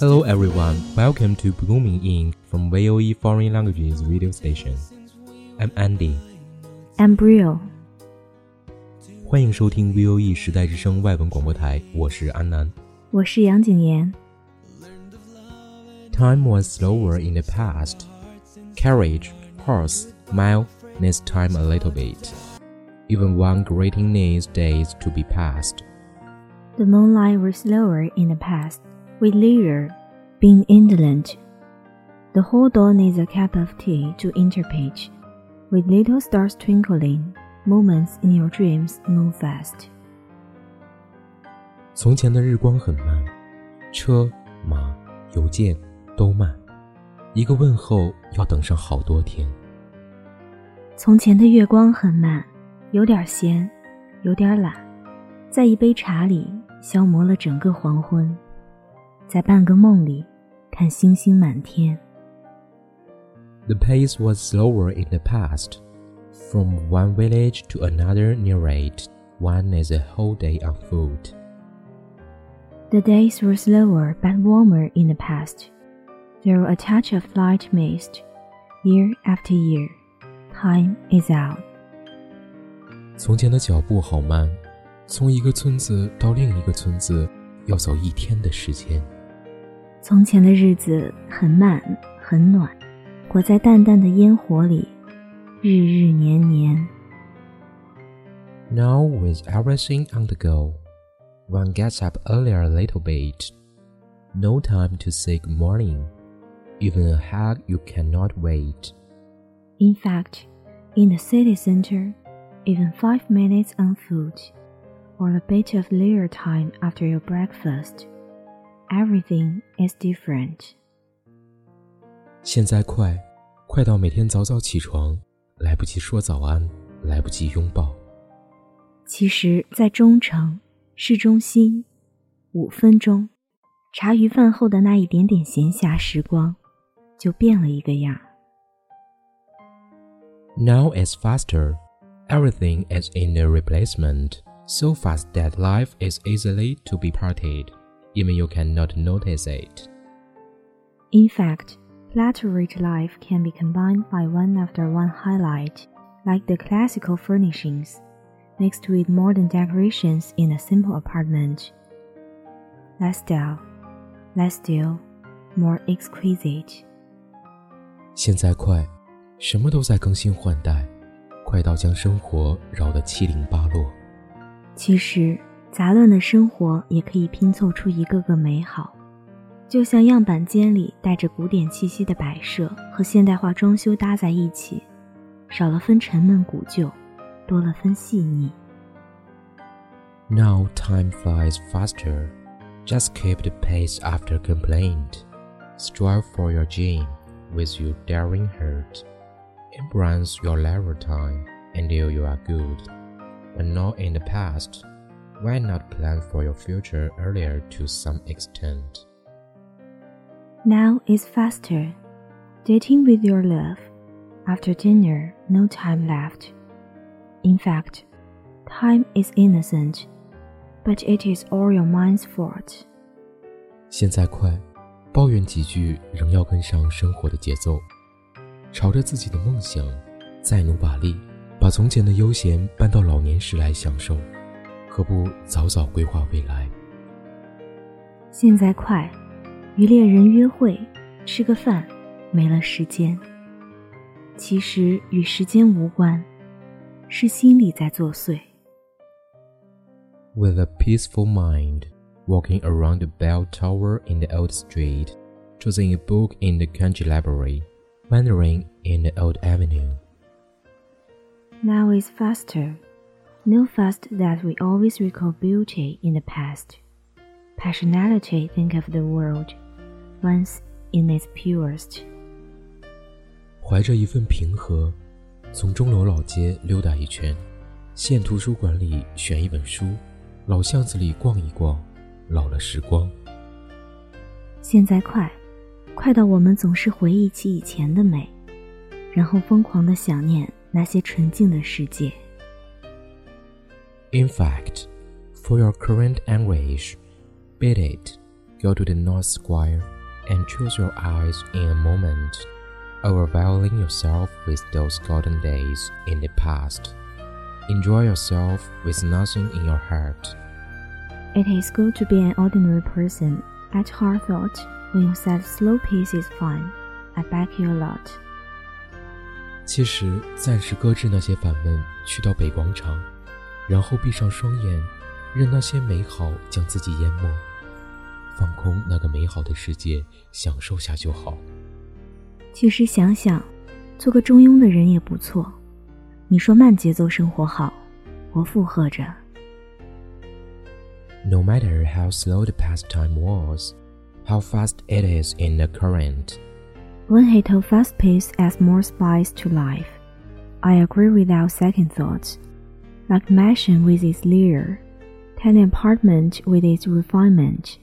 Hello everyone, welcome to Bloom in Ink from VOE Foreign Languages Radio Station. I'm Andy. I'm Brio. 欢迎收听 VOE 时代之声外文广播台，我是安南，我是杨景言。Time was slower in the past. Carriage, horse, mile, needs time a little bit. Even one greeting needs days to be passed. The moonlight was slower in the past. With leisure, being indolent. The whole dawn needs a cup of tea to interpage, with little stars twinkling. Moments in your dreams move fast. 从前的日光很慢，车马邮件都慢，一个问候要等上好多天。从前的月光很慢，有点闲，有点懒，在一杯茶里消磨了整个黄昏，在半个梦里看星星满天。 The pace was slower in the past. From one village to another near it, one is a whole day on foot. The days were slower but warmer in the past. Through a touch of light mist, year after year, time is out. 从前的脚步好慢，从一个村子到另一个村子要走一天的时间。 从前的日子很慢很暖，裹在淡淡的烟火里，日日年年。 Now, with everything on the go, one gets up earlier a little bit. No time to say good morning. Even a hug you cannot wait. In fact, in the city center, even five minutes on foot, or a bit of leisure time after your breakfast, everything is different. 现在快，快到每天早早起床，来不及说早安，来不及拥抱。其实，在中城市中心，五分钟，茶余饭后的那一点点闲暇时光，就变了一个样儿。 Now it's faster. Everything is in a replacement. So fast that life is easily to be parted. Even you cannot notice it. In fact, flat-rate life can be combined by one after one highlight, like the classical furnishings, mixed with modern decorations in a simple apartment. Less dull, less still, more exquisite. 现在快，什么都在更新换代，快到将生活扰得七零八落。其实， 杂乱的生活也可以拼凑出一个个美好。就像样板间里带着古典气息的摆设和现代化装修搭在一起，少了分沉闷古旧，多了分细腻。Now time flies faster. Just keep the pace after complaint. Strive for your dream with your daring heart. Embrace your leisure time until you are good. But not in the past. Why not plan for your future earlier to some extent? Now is faster. Dating with your love. After dinner, no time left. In fact, time is innocent, but it is all your mind's fault. 现在快，抱怨几句仍要跟上生活的节奏，朝着自己的梦想再努把力，把从前的悠闲搬到老年时来享受， 何不早早规划未来？现在快。与恋人约会，吃个饭，没了时间。其实与时间无关，是心里在作祟。With a peaceful mind, walking around the bell tower in the old street, choosing a book in the country library, wandering in the old avenue. Now is faster. No fast that we always recall beauty in the past. Passionality think of the world once in its purest。怀着一份平和，从钟楼老街溜达一圈，县图书馆里选一本书，老巷子里逛一逛，老了时光。现在快，快到我们总是回忆起以前的美，然后疯狂的想念那些纯净的世界。In fact, for your current anguish, beat it, go to the North Square. and choose your eyes in a moment, overwhelming yourself with those golden days in the past. Enjoy yourself with nothing in your heart. It is good to be an ordinary person. At heart thought, when you said slow pace is fine, I back you a lot. 其实，暂时搁置那些烦闷，去到北广场， 然后闭上双眼，任那些美好将自己淹没。放空那个美好的世界，享受下就好。其实想想，做个中庸的人也不错。你说慢节奏生活好，我附和着。No matter how slow the past time was, how fast it is in the current. When he told fast pace adds more spice to life, I agree without second thought. Like mansion with its leer, tiny apartment with its refinement.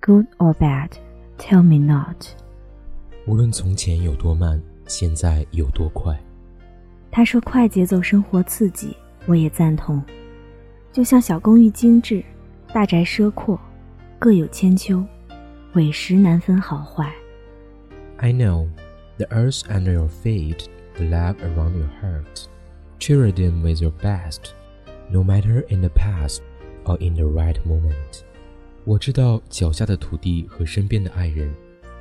Good or bad, tell me not. 无论从前有多慢，现在有多快。他说：“快节奏生活刺激，我也赞同。就像小公寓精致，大宅奢阔，各有千秋，委实难分好坏。” I know the earth under your feet, the love around your heart. Cheer them with your best, no matter in the past or in the right moment. 我知道脚下的土地和身边的爱人，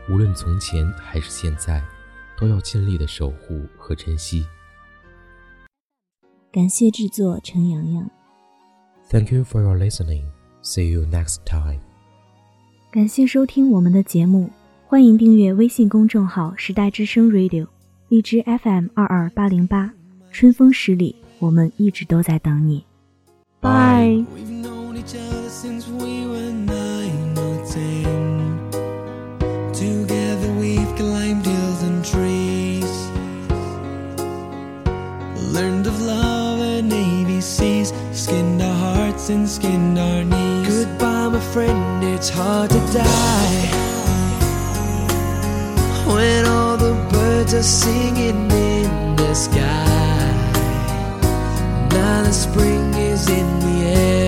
无论从前还是现在，都要尽力的守护和珍惜。感谢制作陈洋洋。Thank you for your listening. See you next time. 感谢收听我们的节目，欢迎订阅微信公众号“时代之声 Radio”，荔枝 FM 二二八零八，春风十里，我们一直都在等你。Bye。skinned our hearts and skinned our knees. Goodbye, my friend, it's hard to die. When all the birds are singing in the sky. Now the spring is in the air.